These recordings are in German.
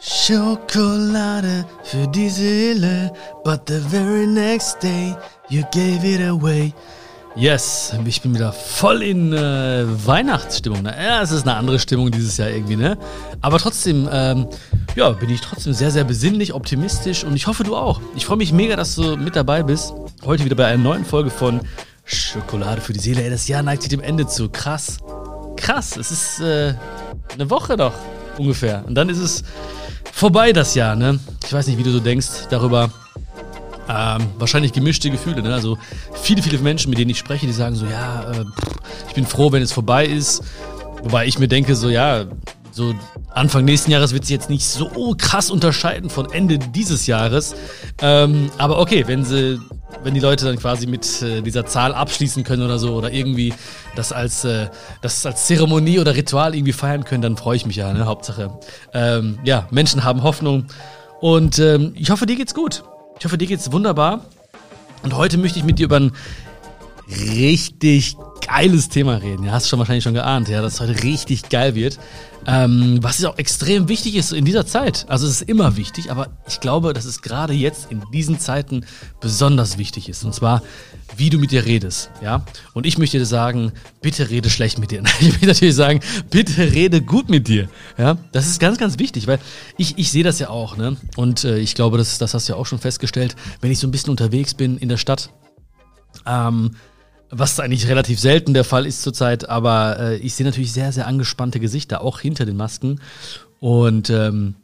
Schokolade für die Seele, but the very next day you gave it away. Yes, ich bin wieder voll in äh, Weihnachtsstimmung. Ne? Ja, es ist eine andere Stimmung dieses Jahr irgendwie, ne? Aber trotzdem, ähm, ja, bin ich trotzdem sehr, sehr besinnlich, optimistisch und ich hoffe, du auch. Ich freue mich mega, dass du mit dabei bist. Heute wieder bei einer neuen Folge von Schokolade für die Seele. Ey, das Jahr neigt sich dem Ende zu. Krass. Krass. Es ist äh, eine Woche doch ungefähr. Und dann ist es vorbei, das Jahr, ne? Ich weiß nicht, wie du so denkst darüber. Ähm, wahrscheinlich gemischte Gefühle. Ne? Also viele, viele Menschen, mit denen ich spreche, die sagen so, ja, äh, ich bin froh, wenn es vorbei ist. Wobei ich mir denke, so ja, so Anfang nächsten Jahres wird sich jetzt nicht so krass unterscheiden von Ende dieses Jahres. Ähm, aber okay, wenn sie, wenn die Leute dann quasi mit äh, dieser Zahl abschließen können oder so oder irgendwie das als, äh, das als Zeremonie oder Ritual irgendwie feiern können, dann freue ich mich ja. Ne? Hauptsache, ähm, ja, Menschen haben Hoffnung und ähm, ich hoffe, dir geht's gut. Ich hoffe, dir geht's wunderbar. Und heute möchte ich mit dir über ein richtig geiles Thema reden. Ja, hast du schon wahrscheinlich schon geahnt, ja, dass es heute richtig geil wird. Ähm, was ist auch extrem wichtig ist in dieser Zeit. Also es ist immer wichtig, aber ich glaube, dass es gerade jetzt in diesen Zeiten besonders wichtig ist. Und zwar, wie du mit dir redest. Ja? Und ich möchte dir sagen, bitte rede schlecht mit dir. Ich möchte natürlich sagen, bitte rede gut mit dir. Ja? Das ist ganz, ganz wichtig, weil ich, ich sehe das ja auch. Ne? Und äh, ich glaube, das, das hast du ja auch schon festgestellt, wenn ich so ein bisschen unterwegs bin in der Stadt. Ähm, was eigentlich relativ selten der Fall ist zurzeit, aber äh, ich sehe natürlich sehr, sehr angespannte Gesichter, auch hinter den Masken. Und ähm,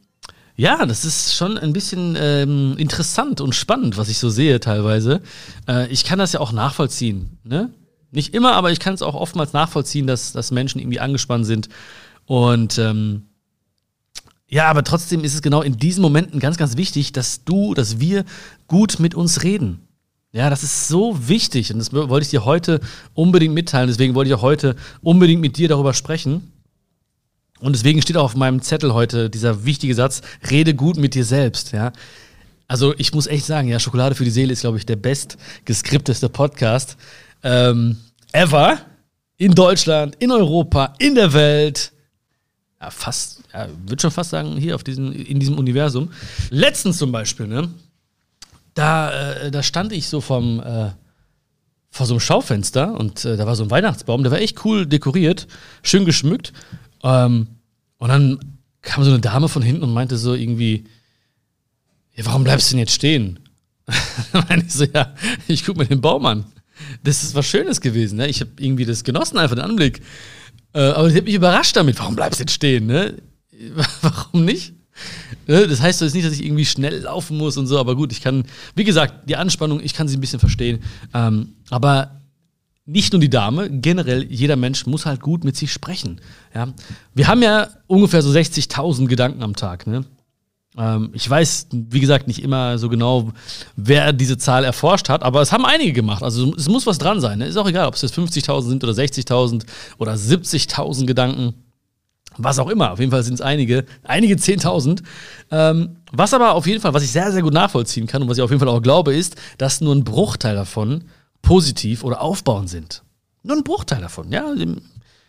ja, das ist schon ein bisschen ähm, interessant und spannend, was ich so sehe teilweise. Äh, ich kann das ja auch nachvollziehen. Ne? Nicht immer, aber ich kann es auch oftmals nachvollziehen, dass, dass Menschen irgendwie angespannt sind. Und ähm, ja, aber trotzdem ist es genau in diesen Momenten ganz, ganz wichtig, dass du, dass wir gut mit uns reden. Ja, das ist so wichtig und das wollte ich dir heute unbedingt mitteilen. Deswegen wollte ich auch heute unbedingt mit dir darüber sprechen. Und deswegen steht auch auf meinem Zettel heute dieser wichtige Satz: Rede gut mit dir selbst. Ja, also ich muss echt sagen, ja, Schokolade für die Seele ist, glaube ich, der best geskripteste Podcast ähm, ever in Deutschland, in Europa, in der Welt. Ja, fast, ja, würde schon fast sagen, hier auf diesem, in diesem Universum. Letztens zum Beispiel, ne? Da, äh, da stand ich so vom, äh, vor so einem Schaufenster und äh, da war so ein Weihnachtsbaum, der war echt cool dekoriert, schön geschmückt. Ähm, und dann kam so eine Dame von hinten und meinte so irgendwie, ja, warum bleibst du denn jetzt stehen? dann meinte ich so, ja, ich guck mir den Baum an. Das ist was Schönes gewesen, ne? Ich habe irgendwie das genossen, einfach den Anblick. Äh, aber ich habe mich überrascht damit. Warum bleibst du jetzt stehen, ne? Warum nicht? Ne, das heißt jetzt nicht, dass ich irgendwie schnell laufen muss und so, aber gut, ich kann, wie gesagt, die Anspannung, ich kann sie ein bisschen verstehen. Ähm, aber nicht nur die Dame, generell jeder Mensch muss halt gut mit sich sprechen. Ja? Wir haben ja ungefähr so 60.000 Gedanken am Tag. Ne? Ähm, ich weiß, wie gesagt, nicht immer so genau, wer diese Zahl erforscht hat, aber es haben einige gemacht. Also es muss was dran sein. Ne? Ist auch egal, ob es jetzt 50.000 sind oder 60.000 oder 70.000 Gedanken was auch immer. Auf jeden Fall sind es einige, einige 10.000. Ähm, was aber auf jeden Fall, was ich sehr, sehr gut nachvollziehen kann und was ich auf jeden Fall auch glaube, ist, dass nur ein Bruchteil davon positiv oder aufbauend sind. Nur ein Bruchteil davon, ja.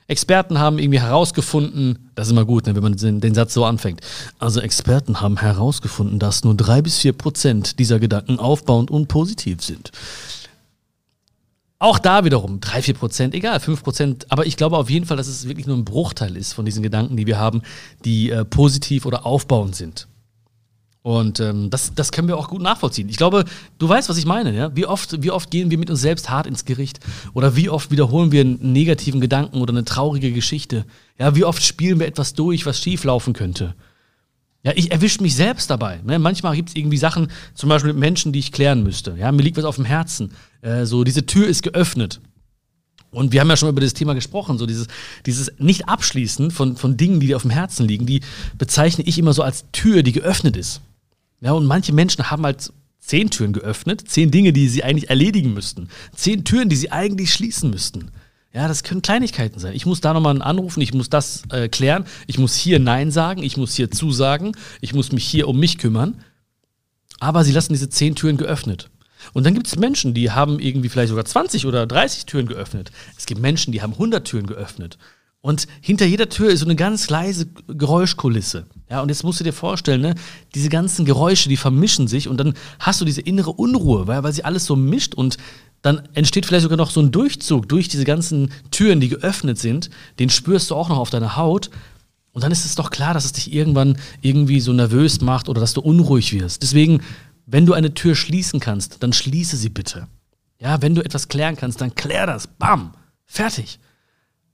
Experten haben irgendwie herausgefunden, das ist immer gut, ne, wenn man den, den, Satz so anfängt. Also Experten haben herausgefunden, dass nur drei bis vier Prozent dieser Gedanken aufbauend und positiv sind. Auch da wiederum 3, 4 Prozent, egal, 5 Prozent. Aber ich glaube auf jeden Fall, dass es wirklich nur ein Bruchteil ist von diesen Gedanken, die wir haben, die äh, positiv oder aufbauend sind. Und ähm, das, das können wir auch gut nachvollziehen. Ich glaube, du weißt, was ich meine. Ja? Wie, oft, wie oft gehen wir mit uns selbst hart ins Gericht? Oder wie oft wiederholen wir einen negativen Gedanken oder eine traurige Geschichte? Ja, wie oft spielen wir etwas durch, was schieflaufen könnte? Ja, ich erwische mich selbst dabei. Ne? Manchmal gibt es irgendwie Sachen, zum Beispiel mit Menschen, die ich klären müsste. Ja, mir liegt was auf dem Herzen. Äh, so, diese Tür ist geöffnet. Und wir haben ja schon über das Thema gesprochen, so dieses, dieses Nicht-Abschließen von, von Dingen, die dir auf dem Herzen liegen, die bezeichne ich immer so als Tür, die geöffnet ist. Ja, und manche Menschen haben halt zehn Türen geöffnet, zehn Dinge, die sie eigentlich erledigen müssten, zehn Türen, die sie eigentlich schließen müssten. Ja, das können Kleinigkeiten sein. Ich muss da nochmal anrufen, ich muss das äh, klären, ich muss hier Nein sagen, ich muss hier zusagen, ich muss mich hier um mich kümmern. Aber sie lassen diese zehn Türen geöffnet. Und dann gibt es Menschen, die haben irgendwie vielleicht sogar 20 oder 30 Türen geöffnet. Es gibt Menschen, die haben 100 Türen geöffnet. Und hinter jeder Tür ist so eine ganz leise Geräuschkulisse. Ja, und jetzt musst du dir vorstellen, ne, diese ganzen Geräusche, die vermischen sich und dann hast du diese innere Unruhe, weil, weil sie alles so mischt und dann entsteht vielleicht sogar noch so ein Durchzug durch diese ganzen Türen, die geöffnet sind. Den spürst du auch noch auf deiner Haut. Und dann ist es doch klar, dass es dich irgendwann irgendwie so nervös macht oder dass du unruhig wirst. Deswegen, wenn du eine Tür schließen kannst, dann schließe sie bitte. Ja, wenn du etwas klären kannst, dann klär das. Bam. Fertig.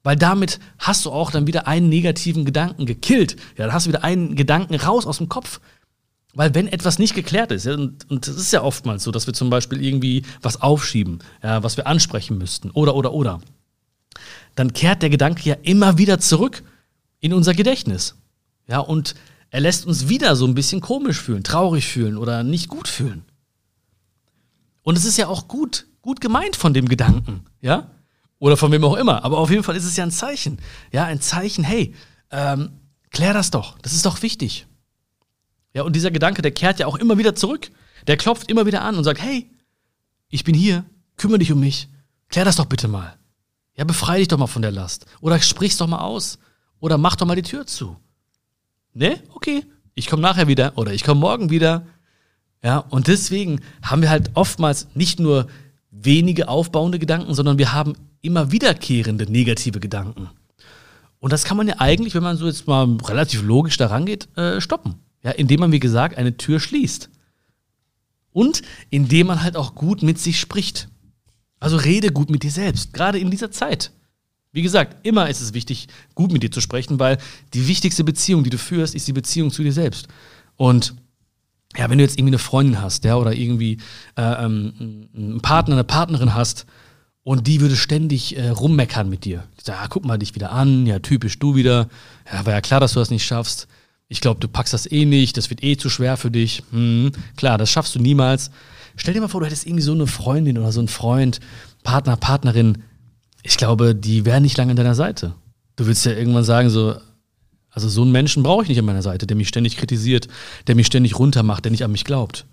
Weil damit hast du auch dann wieder einen negativen Gedanken gekillt. Ja, dann hast du wieder einen Gedanken raus aus dem Kopf. Weil wenn etwas nicht geklärt ist, ja, und, und das ist ja oftmals so, dass wir zum Beispiel irgendwie was aufschieben, ja, was wir ansprechen müssten, oder, oder, oder, dann kehrt der Gedanke ja immer wieder zurück in unser Gedächtnis. Ja, und er lässt uns wieder so ein bisschen komisch fühlen, traurig fühlen oder nicht gut fühlen. Und es ist ja auch gut, gut gemeint von dem Gedanken, ja? Oder von wem auch immer. Aber auf jeden Fall ist es ja ein Zeichen. Ja, ein Zeichen, hey, ähm, klär das doch. Das ist doch wichtig. Ja, und dieser Gedanke, der kehrt ja auch immer wieder zurück. Der klopft immer wieder an und sagt, hey, ich bin hier, kümmere dich um mich. Klär das doch bitte mal. Ja, befreie dich doch mal von der Last. Oder sprich's doch mal aus. Oder mach doch mal die Tür zu. Ne? Okay. Ich komme nachher wieder oder ich komme morgen wieder. Ja, und deswegen haben wir halt oftmals nicht nur wenige aufbauende Gedanken, sondern wir haben immer wiederkehrende negative Gedanken. Und das kann man ja eigentlich, wenn man so jetzt mal relativ logisch daran geht, äh, stoppen. Ja, indem man, wie gesagt, eine Tür schließt. Und indem man halt auch gut mit sich spricht. Also rede gut mit dir selbst, gerade in dieser Zeit. Wie gesagt, immer ist es wichtig, gut mit dir zu sprechen, weil die wichtigste Beziehung, die du führst, ist die Beziehung zu dir selbst. Und ja, wenn du jetzt irgendwie eine Freundin hast, ja, oder irgendwie äh, ähm, einen Partner, eine Partnerin hast, und die würde ständig äh, rummeckern mit dir. Die sagt, ah, guck mal dich wieder an, ja, typisch du wieder. Ja, war ja klar, dass du das nicht schaffst. Ich glaube, du packst das eh nicht, das wird eh zu schwer für dich. Hm, klar, das schaffst du niemals. Stell dir mal vor, du hättest irgendwie so eine Freundin oder so einen Freund, Partner, Partnerin. Ich glaube, die wären nicht lange an deiner Seite. Du würdest ja irgendwann sagen, so, also so einen Menschen brauche ich nicht an meiner Seite, der mich ständig kritisiert, der mich ständig runtermacht, der nicht an mich glaubt.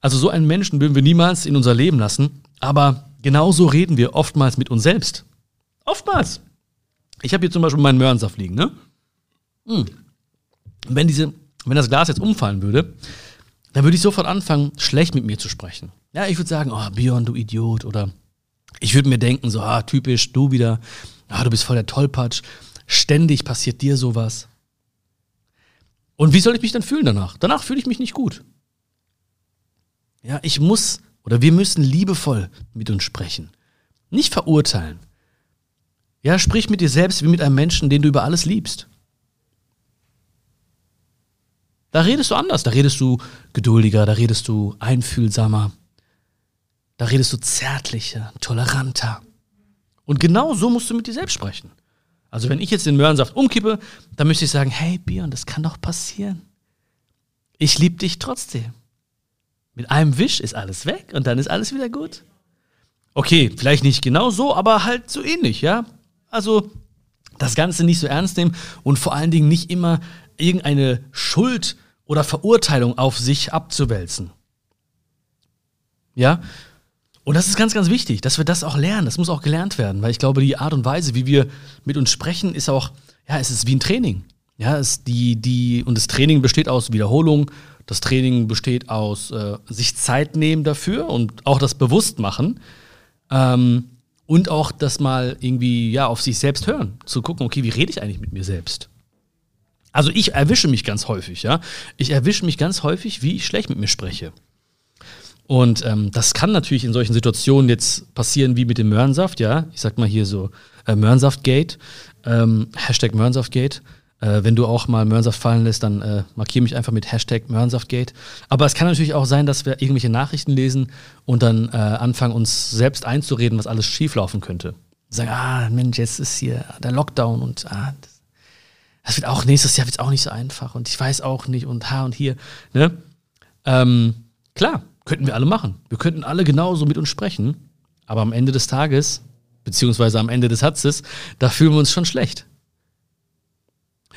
Also so einen Menschen würden wir niemals in unser Leben lassen, aber genauso reden wir oftmals mit uns selbst. Oftmals. Ich habe hier zum Beispiel meinen Möhrensaft liegen, ne? Hm. Wenn, diese, wenn das Glas jetzt umfallen würde, dann würde ich sofort anfangen, schlecht mit mir zu sprechen. Ja, ich würde sagen, oh, Björn, du Idiot. Oder ich würde mir denken, so, ah, typisch, du wieder, ah, du bist voll der Tollpatsch. Ständig passiert dir sowas. Und wie soll ich mich dann fühlen danach? Danach fühle ich mich nicht gut. Ja, ich muss oder wir müssen liebevoll mit uns sprechen. Nicht verurteilen. Ja, sprich mit dir selbst wie mit einem Menschen, den du über alles liebst. Da redest du anders, da redest du geduldiger, da redest du einfühlsamer, da redest du zärtlicher, toleranter. Und genau so musst du mit dir selbst sprechen. Also wenn ich jetzt den Möhrensaft umkippe, dann müsste ich sagen, hey Björn, das kann doch passieren. Ich liebe dich trotzdem. Mit einem Wisch ist alles weg und dann ist alles wieder gut. Okay, vielleicht nicht genau so, aber halt so ähnlich, ja? Also das Ganze nicht so ernst nehmen und vor allen Dingen nicht immer irgendeine Schuld oder Verurteilung auf sich abzuwälzen. Ja? Und das ist ganz, ganz wichtig, dass wir das auch lernen. Das muss auch gelernt werden, weil ich glaube, die Art und Weise, wie wir mit uns sprechen, ist auch, ja, es ist wie ein Training. Ja, es die, die, und das Training besteht aus Wiederholung, das Training besteht aus äh, sich Zeit nehmen dafür und auch das Bewusstmachen. Ähm, und auch das mal irgendwie ja auf sich selbst hören, zu gucken, okay, wie rede ich eigentlich mit mir selbst? Also ich erwische mich ganz häufig, ja. Ich erwische mich ganz häufig, wie ich schlecht mit mir spreche. Und ähm, das kann natürlich in solchen Situationen jetzt passieren wie mit dem Möhrensaft, ja. Ich sag mal hier so äh, Möhrensaftgate, ähm, Hashtag Möhrensaftgate. Äh, wenn du auch mal Möhrensaft fallen lässt, dann äh, markiere mich einfach mit Hashtag Möhrensaftgate. Aber es kann natürlich auch sein, dass wir irgendwelche Nachrichten lesen und dann äh, anfangen, uns selbst einzureden, was alles schieflaufen könnte. Sagen, ah, Mensch, jetzt ist hier der Lockdown und ah, das, das wird auch nächstes Jahr wird's auch nicht so einfach und ich weiß auch nicht und ha und hier. Ne? Ähm, klar, könnten wir alle machen. Wir könnten alle genauso mit uns sprechen, aber am Ende des Tages, beziehungsweise am Ende des Satzes, da fühlen wir uns schon schlecht.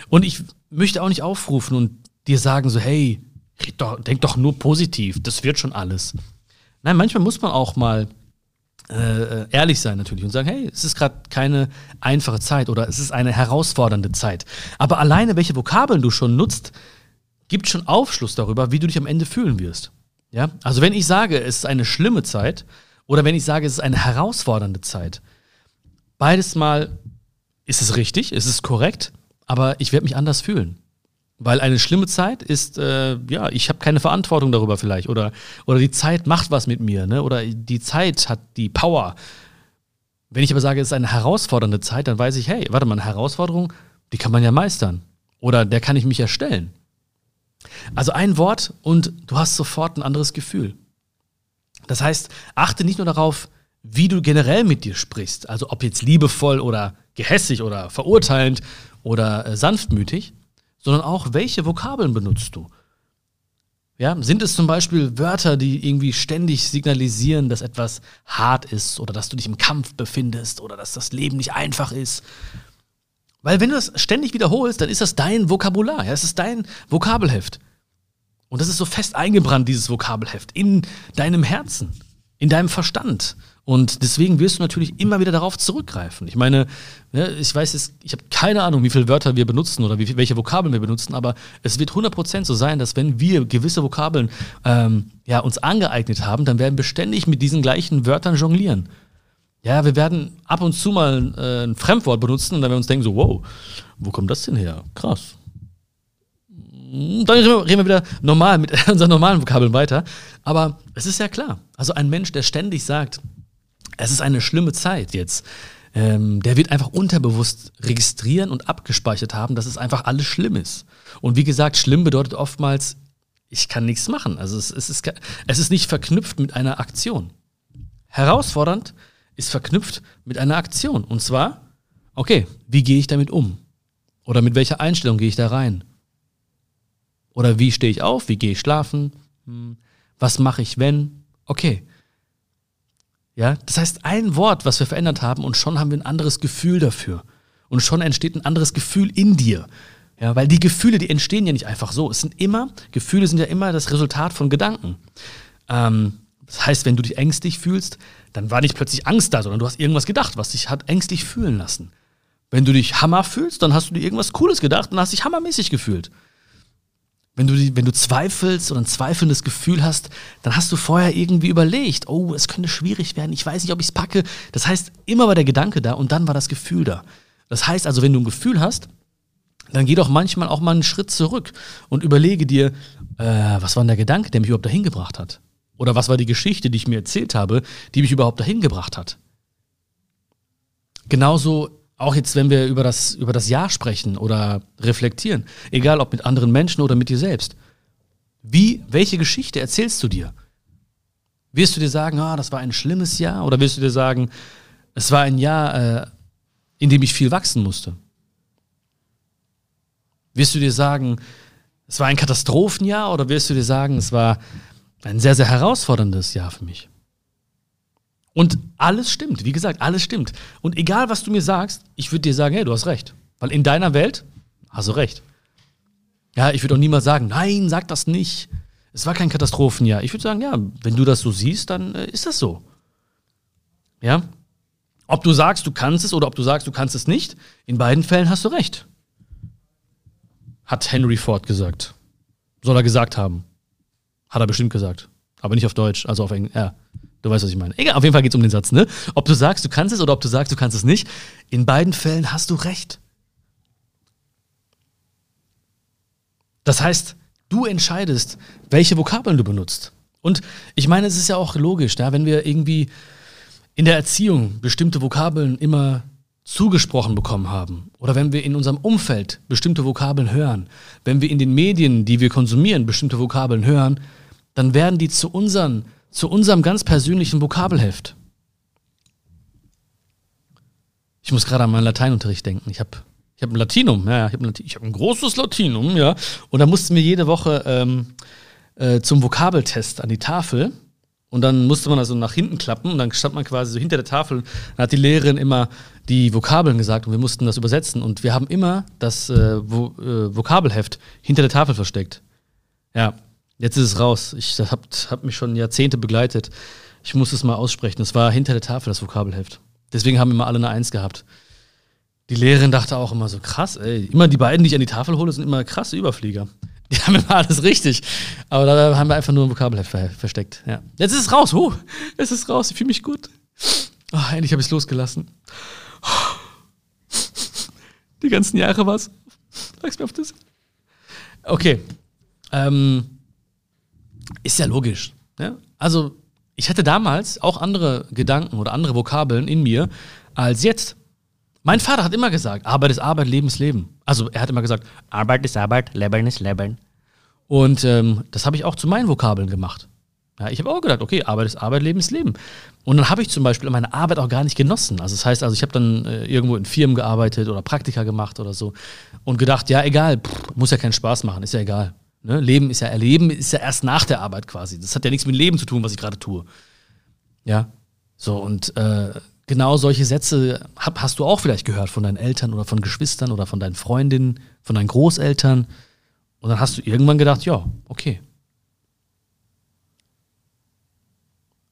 Und ich möchte auch nicht aufrufen und dir sagen so, hey, doch, denk doch nur positiv, das wird schon alles. Nein, manchmal muss man auch mal äh, ehrlich sein natürlich und sagen, hey, es ist gerade keine einfache Zeit oder es ist eine herausfordernde Zeit. Aber alleine, welche Vokabeln du schon nutzt, gibt schon Aufschluss darüber, wie du dich am Ende fühlen wirst. Ja? Also wenn ich sage, es ist eine schlimme Zeit oder wenn ich sage, es ist eine herausfordernde Zeit, beides mal ist es richtig, ist es korrekt, aber ich werde mich anders fühlen. Weil eine schlimme Zeit ist, äh, ja, ich habe keine Verantwortung darüber vielleicht. Oder, oder die Zeit macht was mit mir, ne? Oder die Zeit hat die Power. Wenn ich aber sage, es ist eine herausfordernde Zeit, dann weiß ich, hey, warte mal, eine Herausforderung, die kann man ja meistern. Oder der kann ich mich erstellen. Also ein Wort und du hast sofort ein anderes Gefühl. Das heißt, achte nicht nur darauf, wie du generell mit dir sprichst, also ob jetzt liebevoll oder gehässig oder verurteilend oder äh, sanftmütig, sondern auch, welche Vokabeln benutzt du? Ja, sind es zum Beispiel Wörter, die irgendwie ständig signalisieren, dass etwas hart ist oder dass du dich im Kampf befindest oder dass das Leben nicht einfach ist? Weil wenn du das ständig wiederholst, dann ist das dein Vokabular, ja, es ist dein Vokabelheft. Und das ist so fest eingebrannt, dieses Vokabelheft, in deinem Herzen, in deinem Verstand. Und deswegen wirst du natürlich immer wieder darauf zurückgreifen. Ich meine, ne, ich weiß jetzt, ich habe keine Ahnung, wie viele Wörter wir benutzen oder wie, welche Vokabeln wir benutzen, aber es wird 100% so sein, dass wenn wir gewisse Vokabeln ähm, ja, uns angeeignet haben, dann werden wir ständig mit diesen gleichen Wörtern jonglieren. Ja, wir werden ab und zu mal äh, ein Fremdwort benutzen und dann werden wir uns denken so, wow, wo kommt das denn her? Krass. Dann reden wir wieder normal mit unseren normalen Vokabeln weiter. Aber es ist ja klar. Also ein Mensch, der ständig sagt, es ist eine schlimme Zeit jetzt. Ähm, der wird einfach unterbewusst registrieren und abgespeichert haben, dass es einfach alles schlimm ist. Und wie gesagt, schlimm bedeutet oftmals, ich kann nichts machen. Also es, es, ist, es ist nicht verknüpft mit einer Aktion. Herausfordernd ist verknüpft mit einer Aktion. Und zwar, okay, wie gehe ich damit um? Oder mit welcher Einstellung gehe ich da rein? Oder wie stehe ich auf? Wie gehe ich schlafen? Hm, was mache ich, wenn? Okay, ja, das heißt, ein Wort, was wir verändert haben, und schon haben wir ein anderes Gefühl dafür. Und schon entsteht ein anderes Gefühl in dir. Ja, weil die Gefühle, die entstehen ja nicht einfach so. Es sind immer, Gefühle sind ja immer das Resultat von Gedanken. Ähm, das heißt, wenn du dich ängstlich fühlst, dann war nicht plötzlich Angst da, sondern du hast irgendwas gedacht, was dich hat ängstlich fühlen lassen. Wenn du dich Hammer fühlst, dann hast du dir irgendwas Cooles gedacht und hast dich hammermäßig gefühlt. Wenn du, wenn du zweifelst oder ein zweifelndes Gefühl hast, dann hast du vorher irgendwie überlegt, oh, es könnte schwierig werden, ich weiß nicht, ob ich es packe. Das heißt, immer war der Gedanke da und dann war das Gefühl da. Das heißt also, wenn du ein Gefühl hast, dann geh doch manchmal auch mal einen Schritt zurück und überlege dir, äh, was war denn der Gedanke, der mich überhaupt dahin gebracht hat? Oder was war die Geschichte, die ich mir erzählt habe, die mich überhaupt dahin gebracht hat? Genauso auch jetzt, wenn wir über das, über das Jahr sprechen oder reflektieren, egal ob mit anderen Menschen oder mit dir selbst. Wie, welche Geschichte erzählst du dir? Wirst du dir sagen, ah, das war ein schlimmes Jahr? Oder wirst du dir sagen, es war ein Jahr, äh, in dem ich viel wachsen musste? Wirst du dir sagen, es war ein Katastrophenjahr? Oder wirst du dir sagen, es war ein sehr, sehr herausforderndes Jahr für mich? Und alles stimmt, wie gesagt, alles stimmt. Und egal, was du mir sagst, ich würde dir sagen, hey, du hast recht. Weil in deiner Welt hast du recht. Ja, ich würde auch niemals sagen, nein, sag das nicht. Es war kein Katastrophenjahr. Ich würde sagen, ja, wenn du das so siehst, dann äh, ist das so. Ja? Ob du sagst, du kannst es oder ob du sagst, du kannst es nicht, in beiden Fällen hast du recht. Hat Henry Ford gesagt. Soll er gesagt haben. Hat er bestimmt gesagt. Aber nicht auf Deutsch, also auf Englisch. Ja. Du weißt, was ich meine. Egal, auf jeden Fall geht es um den Satz, ne? Ob du sagst, du kannst es oder ob du sagst, du kannst es nicht. In beiden Fällen hast du recht. Das heißt, du entscheidest, welche Vokabeln du benutzt. Und ich meine, es ist ja auch logisch, da, wenn wir irgendwie in der Erziehung bestimmte Vokabeln immer zugesprochen bekommen haben oder wenn wir in unserem Umfeld bestimmte Vokabeln hören, wenn wir in den Medien, die wir konsumieren, bestimmte Vokabeln hören, dann werden die zu unseren zu unserem ganz persönlichen Vokabelheft. Ich muss gerade an meinen Lateinunterricht denken. Ich habe ich hab ein Latinum, ja, ich habe ein, hab ein, großes Latinum, ja. Und da mussten wir jede Woche ähm, äh, zum Vokabeltest an die Tafel. Und dann musste man also nach hinten klappen und dann stand man quasi so hinter der Tafel. Dann hat die Lehrerin immer die Vokabeln gesagt und wir mussten das übersetzen. Und wir haben immer das äh, Vo äh, Vokabelheft hinter der Tafel versteckt. Ja, Jetzt ist es raus. Ich, hat, hat mich schon Jahrzehnte begleitet. Ich muss es mal aussprechen. Das war hinter der Tafel, das Vokabelheft. Deswegen haben immer alle eine Eins gehabt. Die Lehrerin dachte auch immer so, krass, ey. Immer die beiden, die ich an die Tafel hole, sind immer krasse Überflieger. Die haben immer alles richtig. Aber da haben wir einfach nur ein Vokabelheft ver versteckt. Ja. Jetzt ist es raus. Huh, es ist raus. Ich fühle mich gut. Oh, endlich habe ich es losgelassen. Die ganzen Jahre was. Sag's mir auf das. Okay. Ähm, ist ja logisch. Ne? Also, ich hatte damals auch andere Gedanken oder andere Vokabeln in mir als jetzt. Mein Vater hat immer gesagt, Arbeit ist Arbeit, Leben ist Leben. Also er hat immer gesagt, Arbeit ist Arbeit, Leben ist Leben. Und ähm, das habe ich auch zu meinen Vokabeln gemacht. Ja, ich habe auch gedacht, okay, Arbeit ist Arbeit, Leben ist Leben. Und dann habe ich zum Beispiel meine Arbeit auch gar nicht genossen. Also das heißt, also ich habe dann äh, irgendwo in Firmen gearbeitet oder Praktika gemacht oder so und gedacht, ja egal, pff, muss ja keinen Spaß machen, ist ja egal. Ne? Leben ist ja Erleben, ist ja erst nach der Arbeit quasi. Das hat ja nichts mit Leben zu tun, was ich gerade tue. Ja, so und äh, genau solche Sätze hab, hast du auch vielleicht gehört von deinen Eltern oder von Geschwistern oder von deinen Freundinnen, von deinen Großeltern. Und dann hast du irgendwann gedacht, ja, okay.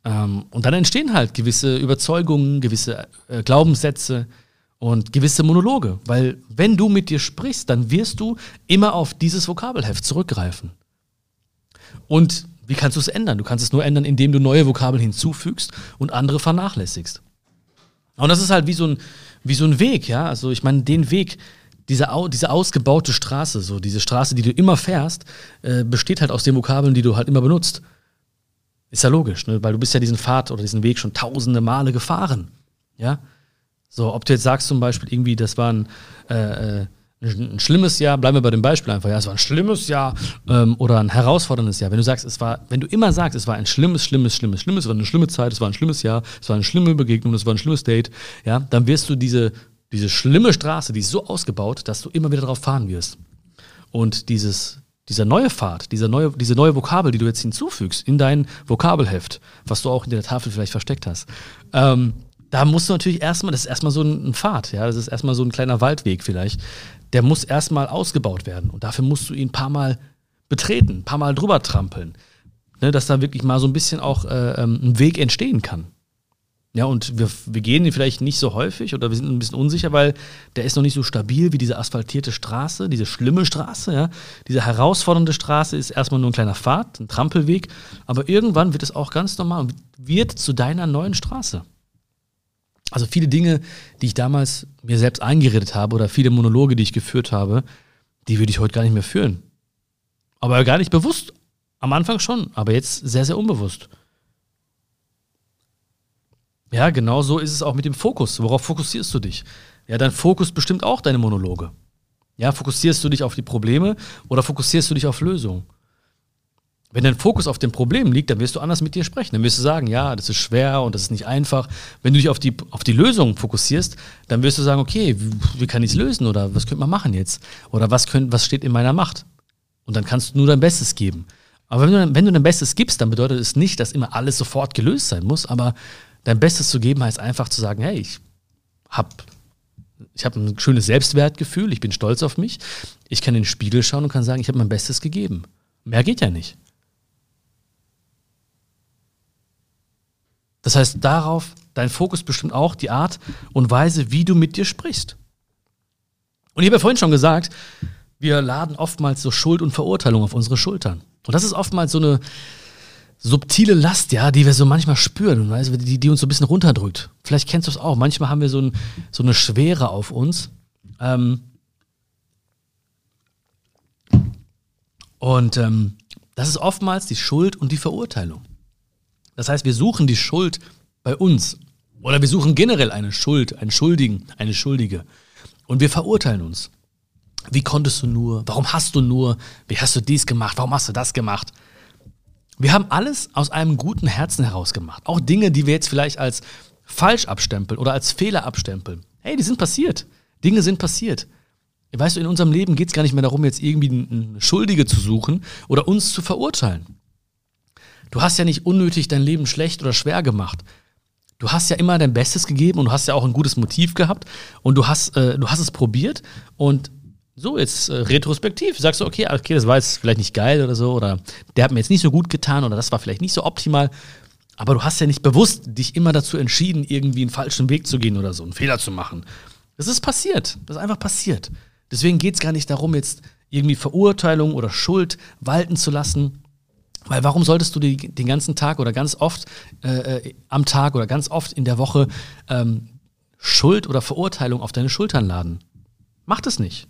Ähm, und dann entstehen halt gewisse Überzeugungen, gewisse äh, Glaubenssätze und gewisse Monologe. Weil wenn du mit dir sprichst, dann wirst du immer auf dieses Vokabelheft zurückgreifen. Und wie kannst du es ändern? Du kannst es nur ändern, indem du neue Vokabeln hinzufügst und andere vernachlässigst. Und das ist halt wie so ein, wie so ein Weg, ja. Also ich meine, den Weg, diese, diese ausgebaute Straße, so diese Straße, die du immer fährst, äh, besteht halt aus den Vokabeln, die du halt immer benutzt. Ist ja logisch, ne? weil du bist ja diesen Pfad oder diesen Weg schon tausende Male gefahren. Ja. So, ob du jetzt sagst zum Beispiel irgendwie, das war ein äh, äh ein schlimmes Jahr, bleiben wir bei dem Beispiel einfach, ja, es war ein schlimmes Jahr ähm, oder ein herausforderndes Jahr. Wenn du sagst, es war, wenn du immer sagst, es war ein schlimmes, schlimmes, schlimmes, schlimmes, es war eine schlimme Zeit, es war ein schlimmes Jahr, es war eine schlimme Begegnung, es war ein schlimmes Date, ja, dann wirst du diese, diese schlimme Straße, die ist so ausgebaut, dass du immer wieder drauf fahren wirst. Und dieses, dieser neue Pfad, dieser neue, diese neue Vokabel, die du jetzt hinzufügst in dein Vokabelheft, was du auch in der Tafel vielleicht versteckt hast, ähm, da musst du natürlich erstmal, das ist erstmal so ein Pfad, ja, das ist erstmal so ein kleiner Waldweg vielleicht, der muss erstmal ausgebaut werden. Und dafür musst du ihn ein paar Mal betreten, ein paar Mal drüber trampeln. Ne, dass da wirklich mal so ein bisschen auch äh, ähm, ein Weg entstehen kann. Ja, und wir, wir gehen ihn vielleicht nicht so häufig oder wir sind ein bisschen unsicher, weil der ist noch nicht so stabil wie diese asphaltierte Straße, diese schlimme Straße, ja. Diese herausfordernde Straße ist erstmal nur ein kleiner Pfad, ein Trampelweg, aber irgendwann wird es auch ganz normal und wird zu deiner neuen Straße. Also viele Dinge, die ich damals mir selbst eingeredet habe oder viele Monologe, die ich geführt habe, die würde ich heute gar nicht mehr führen. Aber gar nicht bewusst. Am Anfang schon, aber jetzt sehr, sehr unbewusst. Ja, genau so ist es auch mit dem Fokus. Worauf fokussierst du dich? Ja, dein Fokus bestimmt auch deine Monologe. Ja, fokussierst du dich auf die Probleme oder fokussierst du dich auf Lösungen? Wenn dein Fokus auf dem Problem liegt, dann wirst du anders mit dir sprechen. Dann wirst du sagen, ja, das ist schwer und das ist nicht einfach. Wenn du dich auf die, auf die Lösung fokussierst, dann wirst du sagen, okay, wie, wie kann ich es lösen oder was könnte man machen jetzt? Oder was, könnt, was steht in meiner Macht? Und dann kannst du nur dein Bestes geben. Aber wenn du, wenn du dein Bestes gibst, dann bedeutet es nicht, dass immer alles sofort gelöst sein muss, aber dein Bestes zu geben heißt einfach zu sagen, hey, ich habe ich hab ein schönes Selbstwertgefühl, ich bin stolz auf mich, ich kann in den Spiegel schauen und kann sagen, ich habe mein Bestes gegeben. Mehr geht ja nicht. Das heißt, darauf, dein Fokus bestimmt auch die Art und Weise, wie du mit dir sprichst. Und ich habe ja vorhin schon gesagt, wir laden oftmals so Schuld und Verurteilung auf unsere Schultern. Und das ist oftmals so eine subtile Last, ja, die wir so manchmal spüren, weißt, die, die uns so ein bisschen runterdrückt. Vielleicht kennst du es auch. Manchmal haben wir so, ein, so eine Schwere auf uns. Ähm und ähm, das ist oftmals die Schuld und die Verurteilung. Das heißt, wir suchen die Schuld bei uns. Oder wir suchen generell eine Schuld, einen Schuldigen, eine Schuldige. Und wir verurteilen uns. Wie konntest du nur? Warum hast du nur? Wie hast du dies gemacht? Warum hast du das gemacht? Wir haben alles aus einem guten Herzen heraus gemacht. Auch Dinge, die wir jetzt vielleicht als falsch abstempeln oder als Fehler abstempeln. Hey, die sind passiert. Dinge sind passiert. Weißt du, in unserem Leben geht es gar nicht mehr darum, jetzt irgendwie Schuldige zu suchen oder uns zu verurteilen. Du hast ja nicht unnötig dein Leben schlecht oder schwer gemacht. Du hast ja immer dein Bestes gegeben und du hast ja auch ein gutes Motiv gehabt und du hast, äh, du hast es probiert und so jetzt äh, retrospektiv sagst du, okay, okay, das war jetzt vielleicht nicht geil oder so oder der hat mir jetzt nicht so gut getan oder das war vielleicht nicht so optimal. Aber du hast ja nicht bewusst dich immer dazu entschieden, irgendwie einen falschen Weg zu gehen oder so, einen Fehler zu machen. Das ist passiert. Das ist einfach passiert. Deswegen geht es gar nicht darum, jetzt irgendwie Verurteilung oder Schuld walten zu lassen. Weil warum solltest du die, den ganzen Tag oder ganz oft äh, äh, am Tag oder ganz oft in der Woche ähm, Schuld oder Verurteilung auf deine Schultern laden? Mach das nicht.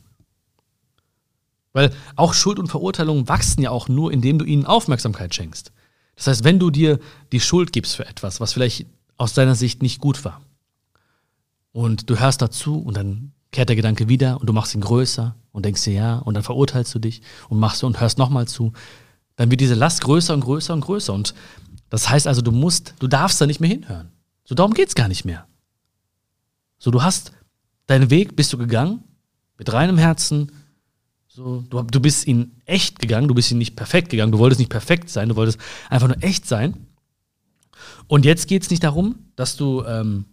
Weil auch Schuld und Verurteilung wachsen ja auch nur, indem du ihnen Aufmerksamkeit schenkst. Das heißt, wenn du dir die Schuld gibst für etwas, was vielleicht aus deiner Sicht nicht gut war, und du hörst dazu und dann kehrt der Gedanke wieder und du machst ihn größer und denkst dir ja und dann verurteilst du dich und machst und hörst nochmal zu, dann wird diese Last größer und größer und größer. Und das heißt also, du musst, du darfst da nicht mehr hinhören. So darum geht es gar nicht mehr. So, du hast deinen Weg, bist du gegangen, mit reinem Herzen, so, du, du bist ihn echt gegangen, du bist ihn nicht perfekt gegangen, du wolltest nicht perfekt sein, du wolltest einfach nur echt sein. Und jetzt geht es nicht darum, dass du ähm,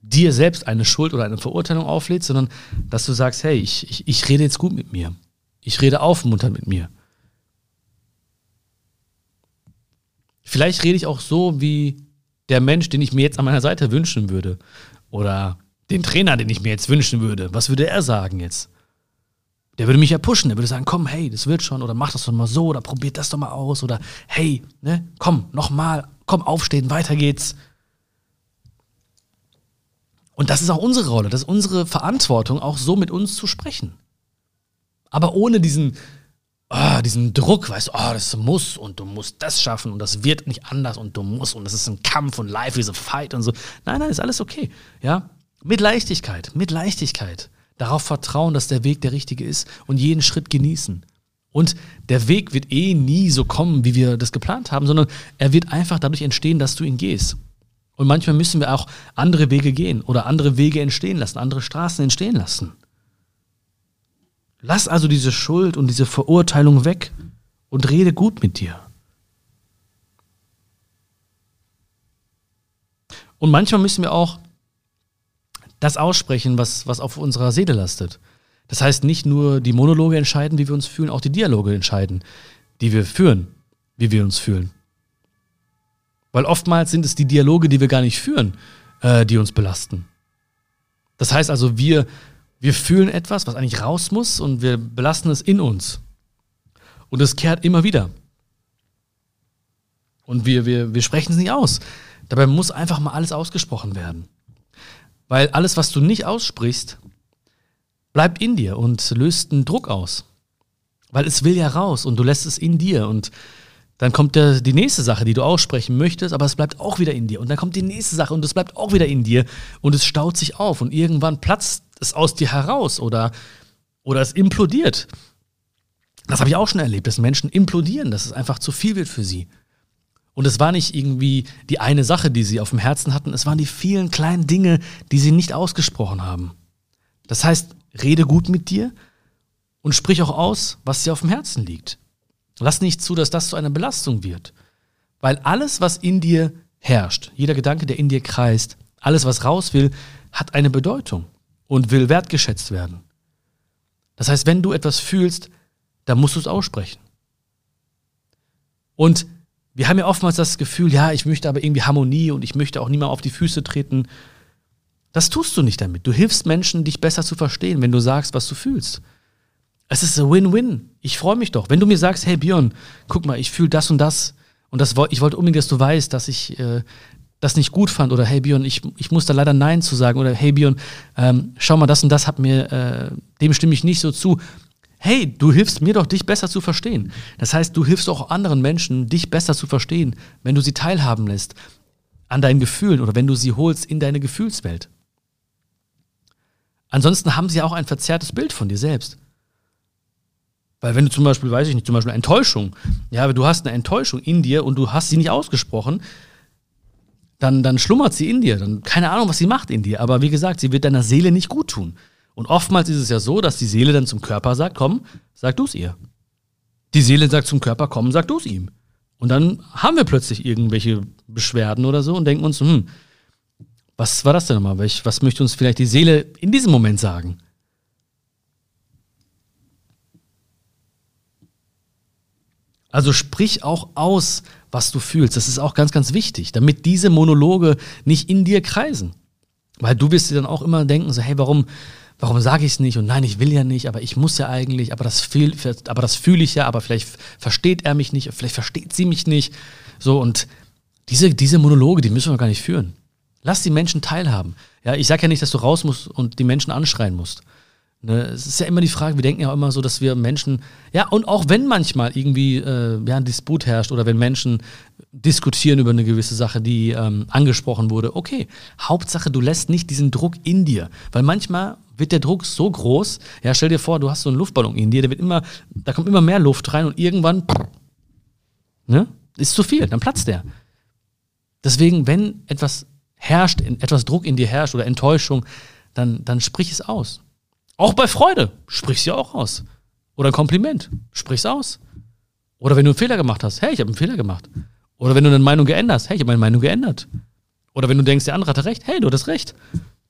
dir selbst eine Schuld oder eine Verurteilung auflädst, sondern dass du sagst, hey, ich, ich, ich rede jetzt gut mit mir. Ich rede aufmunternd mit mir. Vielleicht rede ich auch so wie der Mensch, den ich mir jetzt an meiner Seite wünschen würde. Oder den Trainer, den ich mir jetzt wünschen würde. Was würde er sagen jetzt? Der würde mich ja pushen, der würde sagen, komm, hey, das wird schon, oder mach das doch mal so, oder probiert das doch mal aus, oder hey, ne, komm, nochmal, komm, aufstehen, weiter geht's. Und das ist auch unsere Rolle, das ist unsere Verantwortung, auch so mit uns zu sprechen. Aber ohne diesen, oh, diesen Druck, weißt du, oh, das muss und du musst das schaffen und das wird nicht anders und du musst und das ist ein Kampf und life is a fight und so. Nein, nein, ist alles okay. Ja, mit Leichtigkeit, mit Leichtigkeit darauf vertrauen, dass der Weg der richtige ist und jeden Schritt genießen. Und der Weg wird eh nie so kommen, wie wir das geplant haben, sondern er wird einfach dadurch entstehen, dass du ihn gehst. Und manchmal müssen wir auch andere Wege gehen oder andere Wege entstehen lassen, andere Straßen entstehen lassen. Lass also diese Schuld und diese Verurteilung weg und rede gut mit dir. Und manchmal müssen wir auch das aussprechen, was, was auf unserer Seele lastet. Das heißt, nicht nur die Monologe entscheiden, wie wir uns fühlen, auch die Dialoge entscheiden, die wir führen, wie wir uns fühlen. Weil oftmals sind es die Dialoge, die wir gar nicht führen, äh, die uns belasten. Das heißt also, wir, wir fühlen etwas, was eigentlich raus muss und wir belasten es in uns. Und es kehrt immer wieder. Und wir, wir, wir sprechen es nicht aus. Dabei muss einfach mal alles ausgesprochen werden. Weil alles, was du nicht aussprichst, bleibt in dir und löst einen Druck aus. Weil es will ja raus und du lässt es in dir und dann kommt der, die nächste Sache, die du aussprechen möchtest, aber es bleibt auch wieder in dir. Und dann kommt die nächste Sache und es bleibt auch wieder in dir und es staut sich auf und irgendwann platzt es aus dir heraus oder, oder es implodiert. Das habe ich auch schon erlebt, dass Menschen implodieren, dass es einfach zu viel wird für sie. Und es war nicht irgendwie die eine Sache, die sie auf dem Herzen hatten, es waren die vielen kleinen Dinge, die sie nicht ausgesprochen haben. Das heißt, rede gut mit dir und sprich auch aus, was dir auf dem Herzen liegt. Lass nicht zu, dass das zu einer Belastung wird. Weil alles, was in dir herrscht, jeder Gedanke, der in dir kreist, alles, was raus will, hat eine Bedeutung und will wertgeschätzt werden. Das heißt, wenn du etwas fühlst, dann musst du es aussprechen. Und wir haben ja oftmals das Gefühl, ja, ich möchte aber irgendwie Harmonie und ich möchte auch niemand auf die Füße treten. Das tust du nicht damit. Du hilfst Menschen, dich besser zu verstehen, wenn du sagst, was du fühlst. Es ist ein Win-Win. Ich freue mich doch. Wenn du mir sagst, hey Björn, guck mal, ich fühle das und das und das, ich wollte unbedingt, dass du weißt, dass ich äh, das nicht gut fand oder hey Björn, ich, ich muss da leider Nein zu sagen oder hey Björn, ähm, schau mal, das und das hat mir, äh, dem stimme ich nicht so zu hey, du hilfst mir doch, dich besser zu verstehen. Das heißt, du hilfst auch anderen Menschen, dich besser zu verstehen, wenn du sie teilhaben lässt an deinen Gefühlen oder wenn du sie holst in deine Gefühlswelt. Ansonsten haben sie auch ein verzerrtes Bild von dir selbst. Weil wenn du zum Beispiel, weiß ich nicht, zum Beispiel Enttäuschung, ja, du hast eine Enttäuschung in dir und du hast sie nicht ausgesprochen, dann, dann schlummert sie in dir. Dann keine Ahnung, was sie macht in dir. Aber wie gesagt, sie wird deiner Seele nicht gut tun. Und oftmals ist es ja so, dass die Seele dann zum Körper sagt, komm, sag du es ihr. Die Seele sagt zum Körper, komm, sag du es ihm. Und dann haben wir plötzlich irgendwelche Beschwerden oder so und denken uns, hm, was war das denn nochmal? Was möchte uns vielleicht die Seele in diesem Moment sagen? Also sprich auch aus, was du fühlst. Das ist auch ganz, ganz wichtig, damit diese Monologe nicht in dir kreisen. Weil du wirst dir dann auch immer denken, so, hey, warum, warum sage ich es nicht? Und nein, ich will ja nicht, aber ich muss ja eigentlich, aber das, fühl, aber das fühle ich ja, aber vielleicht versteht er mich nicht, vielleicht versteht sie mich nicht. So, und diese, diese Monologe, die müssen wir gar nicht führen. Lass die Menschen teilhaben. Ja, ich sage ja nicht, dass du raus musst und die Menschen anschreien musst. Ne, es ist ja immer die Frage, wir denken ja immer so, dass wir Menschen, ja, und auch wenn manchmal irgendwie äh, ja, ein Disput herrscht oder wenn Menschen diskutieren über eine gewisse Sache, die ähm, angesprochen wurde, okay, Hauptsache, du lässt nicht diesen Druck in dir, weil manchmal wird der Druck so groß, ja, stell dir vor, du hast so einen Luftballon in dir, der wird immer, da kommt immer mehr Luft rein und irgendwann, ne, ist zu viel, dann platzt der. Deswegen, wenn etwas herrscht, etwas Druck in dir herrscht oder Enttäuschung, dann, dann sprich es aus. Auch bei Freude, sprich sie auch aus. Oder ein Kompliment, sprich es aus. Oder wenn du einen Fehler gemacht hast, hey, ich habe einen Fehler gemacht. Oder wenn du eine Meinung geändert hast, hey, ich habe meine Meinung geändert. Oder wenn du denkst, der andere hatte recht, hey, du hattest recht.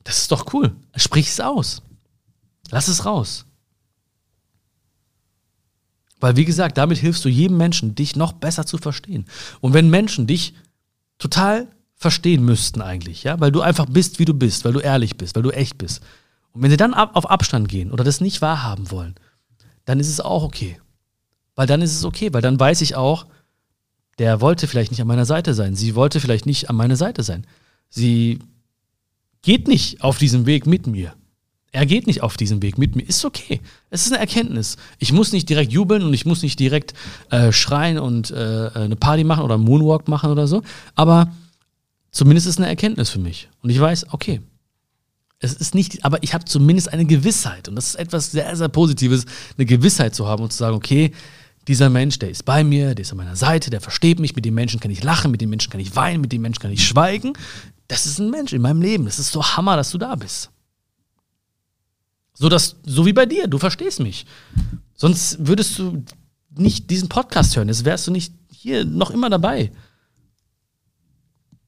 Das ist doch cool. Sprich es aus. Lass es raus. Weil, wie gesagt, damit hilfst du jedem Menschen, dich noch besser zu verstehen. Und wenn Menschen dich total verstehen müssten eigentlich, ja, weil du einfach bist, wie du bist, weil du ehrlich bist, weil du echt bist, und wenn sie dann ab, auf Abstand gehen oder das nicht wahrhaben wollen, dann ist es auch okay. Weil dann ist es okay, weil dann weiß ich auch, der wollte vielleicht nicht an meiner Seite sein. Sie wollte vielleicht nicht an meiner Seite sein. Sie geht nicht auf diesem Weg mit mir. Er geht nicht auf diesem Weg mit mir. Ist okay. Es ist eine Erkenntnis. Ich muss nicht direkt jubeln und ich muss nicht direkt äh, schreien und äh, eine Party machen oder einen Moonwalk machen oder so. Aber zumindest ist es eine Erkenntnis für mich. Und ich weiß, okay, es ist nicht, aber ich habe zumindest eine Gewissheit. Und das ist etwas sehr, sehr Positives, eine Gewissheit zu haben und zu sagen, okay, dieser Mensch, der ist bei mir, der ist an meiner Seite, der versteht mich, mit dem Menschen kann ich lachen, mit dem Menschen kann ich weinen, mit dem Menschen kann ich schweigen. Das ist ein Mensch in meinem Leben. Das ist so Hammer, dass du da bist. So, dass, so wie bei dir, du verstehst mich. Sonst würdest du nicht diesen Podcast hören, jetzt wärst du nicht hier noch immer dabei.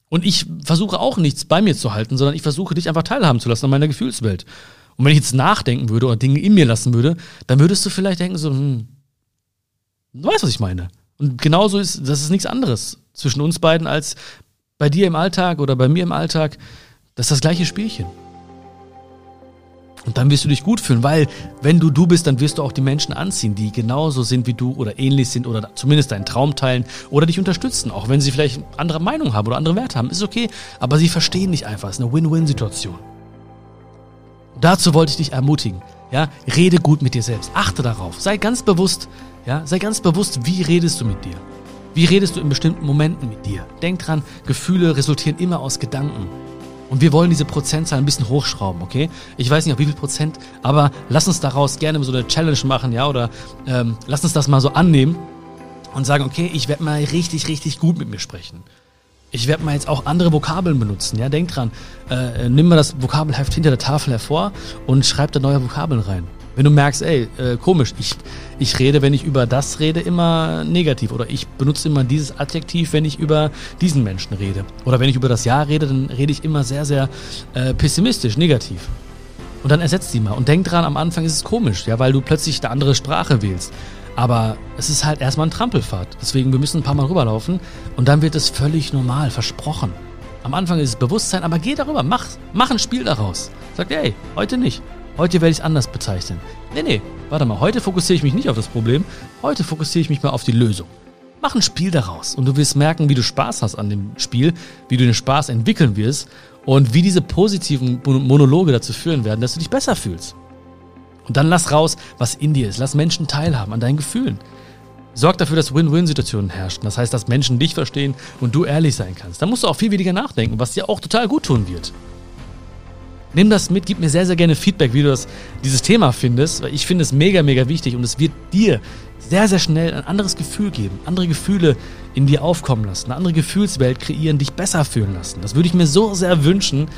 Und ich versuche auch nichts bei mir zu halten, sondern ich versuche dich einfach teilhaben zu lassen an meiner Gefühlswelt. Und wenn ich jetzt nachdenken würde oder Dinge in mir lassen würde, dann würdest du vielleicht denken so, hm, du weißt, was ich meine. Und genauso ist, das ist nichts anderes zwischen uns beiden als bei dir im Alltag oder bei mir im Alltag. Das ist das gleiche Spielchen. Und dann wirst du dich gut fühlen, weil wenn du du bist, dann wirst du auch die Menschen anziehen, die genauso sind wie du oder ähnlich sind oder zumindest deinen Traum teilen oder dich unterstützen, auch wenn sie vielleicht andere Meinung haben oder andere Werte haben. Ist okay, aber sie verstehen dich einfach. Es ist eine Win-Win-Situation. Dazu wollte ich dich ermutigen. Ja, rede gut mit dir selbst. Achte darauf. Sei ganz bewusst. Ja, sei ganz bewusst, wie redest du mit dir? Wie redest du in bestimmten Momenten mit dir? Denk dran, Gefühle resultieren immer aus Gedanken. Und wir wollen diese Prozentzahl ein bisschen hochschrauben, okay? Ich weiß nicht, auf wie viel Prozent, aber lass uns daraus gerne so eine Challenge machen, ja? Oder ähm, lass uns das mal so annehmen und sagen, okay, ich werde mal richtig, richtig gut mit mir sprechen. Ich werde mal jetzt auch andere Vokabeln benutzen, ja? Denk dran, äh, nimm mal das Vokabelheft hinter der Tafel hervor und schreib da neue Vokabeln rein. Wenn du merkst, ey, äh, komisch, ich, ich rede, wenn ich über das rede, immer negativ. Oder ich benutze immer dieses Adjektiv, wenn ich über diesen Menschen rede. Oder wenn ich über das Jahr rede, dann rede ich immer sehr, sehr äh, pessimistisch, negativ. Und dann ersetzt die mal. Und denk dran, am Anfang ist es komisch, ja, weil du plötzlich eine andere Sprache wählst. Aber es ist halt erstmal ein Trampelfahrt. Deswegen, wir müssen ein paar Mal rüberlaufen und dann wird es völlig normal, versprochen. Am Anfang ist es Bewusstsein, aber geh darüber, mach, mach ein Spiel daraus. Sag, ey, heute nicht. Heute werde ich es anders bezeichnen. Nee, nee, warte mal, heute fokussiere ich mich nicht auf das Problem, heute fokussiere ich mich mal auf die Lösung. Mach ein Spiel daraus und du wirst merken, wie du Spaß hast an dem Spiel, wie du den Spaß entwickeln wirst und wie diese positiven Monologe dazu führen werden, dass du dich besser fühlst. Und dann lass raus, was in dir ist. Lass Menschen teilhaben an deinen Gefühlen. Sorg dafür, dass Win-Win-Situationen herrschen. Das heißt, dass Menschen dich verstehen und du ehrlich sein kannst. Dann musst du auch viel weniger nachdenken, was dir auch total gut tun wird. Nimm das mit, gib mir sehr, sehr gerne Feedback, wie du das, dieses Thema findest, weil ich finde es mega, mega wichtig und es wird dir sehr, sehr schnell ein anderes Gefühl geben, andere Gefühle in dir aufkommen lassen, eine andere Gefühlswelt kreieren, dich besser fühlen lassen. Das würde ich mir so sehr wünschen,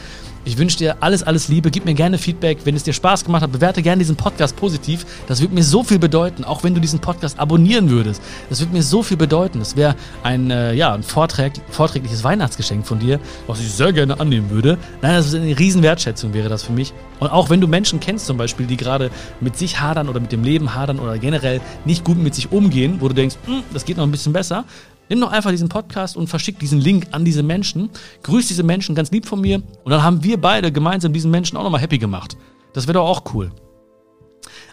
ich wünsche dir alles, alles Liebe. Gib mir gerne Feedback. Wenn es dir Spaß gemacht hat, bewerte gerne diesen Podcast positiv. Das würde mir so viel bedeuten, auch wenn du diesen Podcast abonnieren würdest. Das würde mir so viel bedeuten. Das wäre ein, äh, ja, ein Vortrag, vorträgliches Weihnachtsgeschenk von dir, was ich sehr gerne annehmen würde. Nein, das ist eine riesen Wertschätzung wäre das für mich. Und auch wenn du Menschen kennst zum Beispiel, die gerade mit sich hadern oder mit dem Leben hadern oder generell nicht gut mit sich umgehen, wo du denkst, hm, das geht noch ein bisschen besser, Nimm doch einfach diesen Podcast und verschick diesen Link an diese Menschen. Grüß diese Menschen ganz lieb von mir. Und dann haben wir beide gemeinsam diesen Menschen auch nochmal happy gemacht. Das wäre doch auch cool.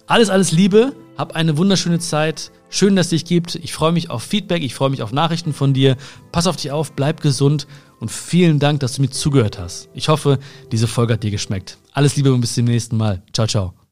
Alles, alles Liebe. Hab eine wunderschöne Zeit. Schön, dass es dich gibt. Ich freue mich auf Feedback. Ich freue mich auf Nachrichten von dir. Pass auf dich auf. Bleib gesund. Und vielen Dank, dass du mir zugehört hast. Ich hoffe, diese Folge hat dir geschmeckt. Alles Liebe und bis zum nächsten Mal. Ciao, ciao.